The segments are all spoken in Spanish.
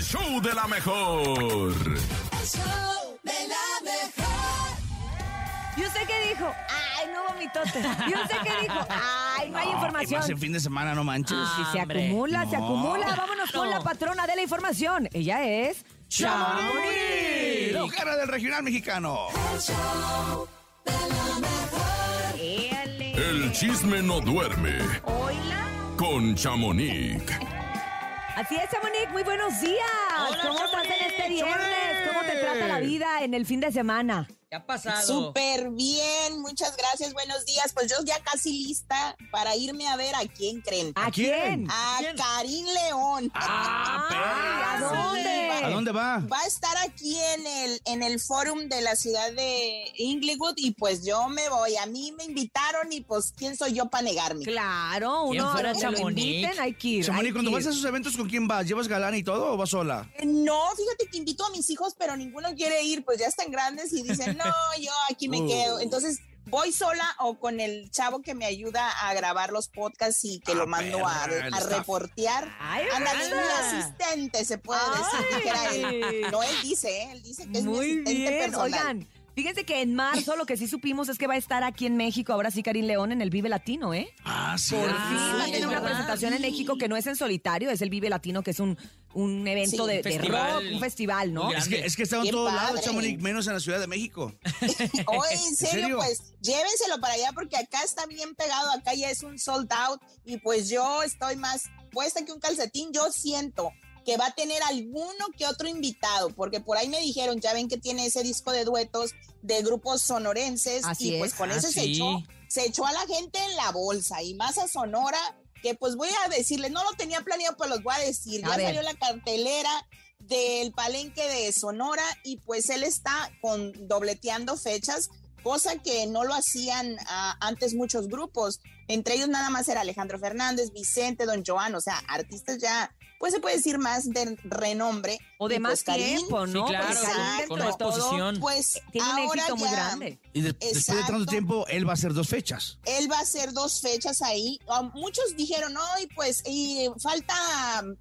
el show de la mejor. El show de la mejor. ¿Y usted qué dijo? Ay, no vomitote. ¿Y usted qué dijo? Ay, no hay Y información. más en fin de semana, no manches. Si se Hombre. acumula, se acumula. Vámonos con la patrona de la información. Ella es ¡Chamonix! La ojera del regional mexicano. El show de la mejor. El chisme no duerme Hola. con Chamonix. Así es, Chamonix, muy buenos días. Hola, ¿Cómo estás en Chamonix, este viernes? ¿Cómo te trata la vida en el fin de semana? ¿Qué ha pasado? Súper bien, muchas gracias, buenos días. Pues yo ya casi lista para irme a ver a quién creen. ¿A quién? A quién? Karim León. ¡Ah, Ay, ¿a dónde? ¿A dónde va? Va a estar aquí en el, en el forum de la ciudad de Inglewood y pues yo me voy. A mí me invitaron y pues quién soy yo para negarme. Claro, ¿Quién uno fuera a donde lo Chamonix? inviten, hay que ir. Chamonix, cuando vas a esos eventos, ¿con quién vas? ¿Llevas galán y todo o vas sola? Eh, No, fíjate que invito a mis hijos, pero ninguno quiere ir, pues ya están grandes y dicen, no, yo aquí me Uh. quedo. Entonces, voy sola o con el chavo que me ayuda a grabar los podcasts y que Ah, lo mando a, perra, a reportear. Ándale, mi asistente, se puede decir, él. No, él dice, ¿eh? él dice que es mi Muy asistente bien. personal. Oigan, fíjense que en marzo lo que sí supimos es que va a estar aquí en México, ahora sí, Karim León, en el Vive Latino, ¿eh? Ah, sí. Por Ah, fin va a tener una presentación en México que no es en solitario, es el Vive Latino, que es un, un evento Sí, de, rock, un festival, ¿no? Es que, es que está en todos lados. Chamonix, menos en la Ciudad de México. Oye, en serio, serio? pues llévenselo para allá porque acá está bien pegado, acá ya es un sold out y pues yo estoy más puesta que un calcetín, yo siento que va a tener alguno que otro invitado, porque por ahí me dijeron, ya ven que tiene ese disco de duetos de grupos sonorenses Así y pues es. con Ah, eso se echó, se echó a la gente en la bolsa y más a Sonora, que pues voy a decirles, no lo tenía planeado, pues los voy a decir, A ya ver. salió la cartelera del palenque de Sonora y pues él está con dobleteando fechas, cosa que no lo hacían ah, antes muchos grupos. Entre ellos nada más era Alejandro Fernández, Vicente, Don Joan, o sea, artistas ya, pues se puede decir más de renombre. O de más pues, tiempo, ¿no? Sí, claro, exacto. con más todo, posición. Pues Tiene un ahora éxito muy ya grande. Y de- después de tanto tiempo, él va a hacer dos fechas. él va a hacer dos fechas ahí. Ah, Muchos dijeron, no, y pues y falta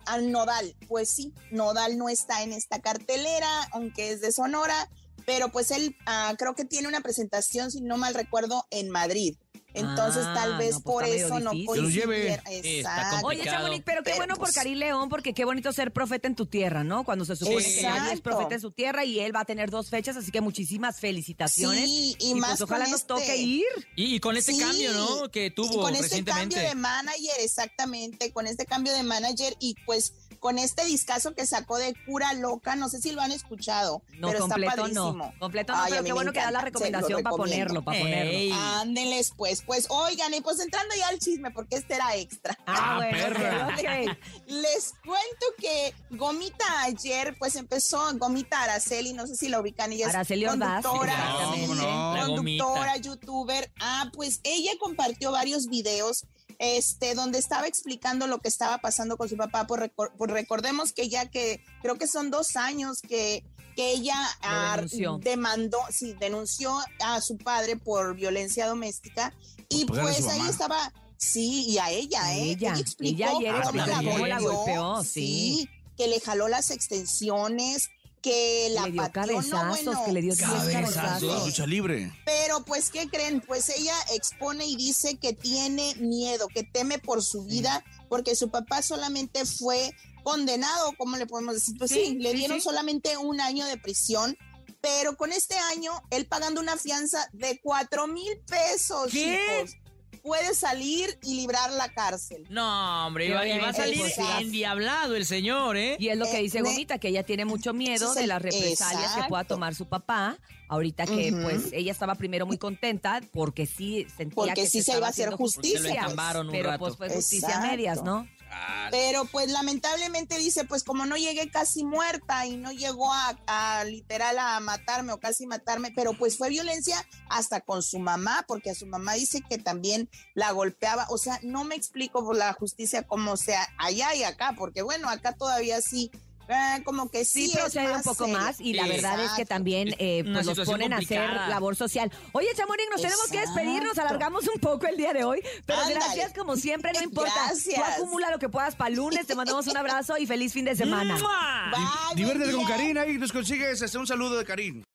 al Nodal. Pues sí, Nodal no está en esta cartelera, aunque es de Sonora, pero pues él ah, creo que tiene una presentación, si no mal recuerdo, en Madrid. Entonces Ah, tal vez no, pues, por eso no coincidiera. Exacto. Oye. Chamonix, pero qué Pero, bueno por pues, Karim León, porque qué bonito ser profeta en tu tierra, ¿no? Cuando se supone que nadie es profeta en su tierra y él va a tener dos fechas, así que muchísimas felicitaciones. Sí, y pues más ojalá con nos este- toque ir. Y, y con este Sí, cambio, ¿no? Que y tuvo con este recientemente. cambio de manager, exactamente, con este cambio de manager y pues con este discazo que sacó de Cura Loca, no sé si lo han escuchado, No, pero completo está padrísimo. no. Completo no, Ay, pero qué bueno que da la recomendación para ponerlo, para ponerlo. Ey. Ándeles pues, pues oigan, y pues entrando ya al chisme, porque este era extra. Ah, Ah, bueno, perra. Les cuento que Gomita ayer, pues empezó, Gomita Araceli, no sé si la ubican, ella es Araceli conductora. No, no. Conductora, youtuber. Ah, pues ella compartió varios videos este, donde estaba explicando lo que estaba pasando con su papá. Por, recor- por recordemos que ya que creo que son dos años que, que ella ah, demandó, sí, denunció a su padre por violencia doméstica y pues su ahí mamá. estaba, sí, y a ella, ¿eh? Ella, explicó ella ayer cómo explicó la cómo la golpeó, sí. sí, que le jaló las extensiones, que la le dio pateó, no, cabezazos, bueno, que le dio 10 Cabezazos. cabezazos. Lucha libre. pero pues, ¿qué creen? Pues ella expone y dice que tiene miedo, que teme por su vida, porque su papá solamente fue condenado, ¿cómo le podemos decir? Pues sí, Sí, le sí, dieron sí. solamente un año de prisión, pero con este año, él pagando una fianza de cuatro mil pesos, ¿Qué? chicos, puede salir y librar la cárcel. No, hombre, iba, iba a salir Exacto. endiablado el señor, ¿eh? Y es lo que Eh, dice ne- Gomita, que ella tiene mucho miedo de las represalias que pueda tomar su papá. Ahorita que, pues, ella estaba primero muy contenta porque sí sentía Porque que sí se se iba a hacer justicia. Se lo entambaron un Pero rato. pues fue justicia a medias, ¿no? Pero pues lamentablemente dice, pues como no llegué casi muerta y no llegó a, a literal a matarme o casi matarme, pero pues fue violencia hasta con su mamá, porque a su mamá dice que también la golpeaba. O sea, no me explico por la justicia como sea allá y acá, porque bueno, acá todavía sí ah, como que sí, Sí, procede un poco serio. más y la verdad es que también eh, pues los ponen a hacer labor social. Oye, Chamonix, nos tenemos que despedir, nos Exacto. alargamos un poco el día de hoy, pero Ándale. gracias como siempre, no importa. Tú Gracias. acumula lo que puedas para lunes, te mandamos un abrazo y feliz fin de semana. Diviértete con. Karina y nos consigues este, un saludo de Karin.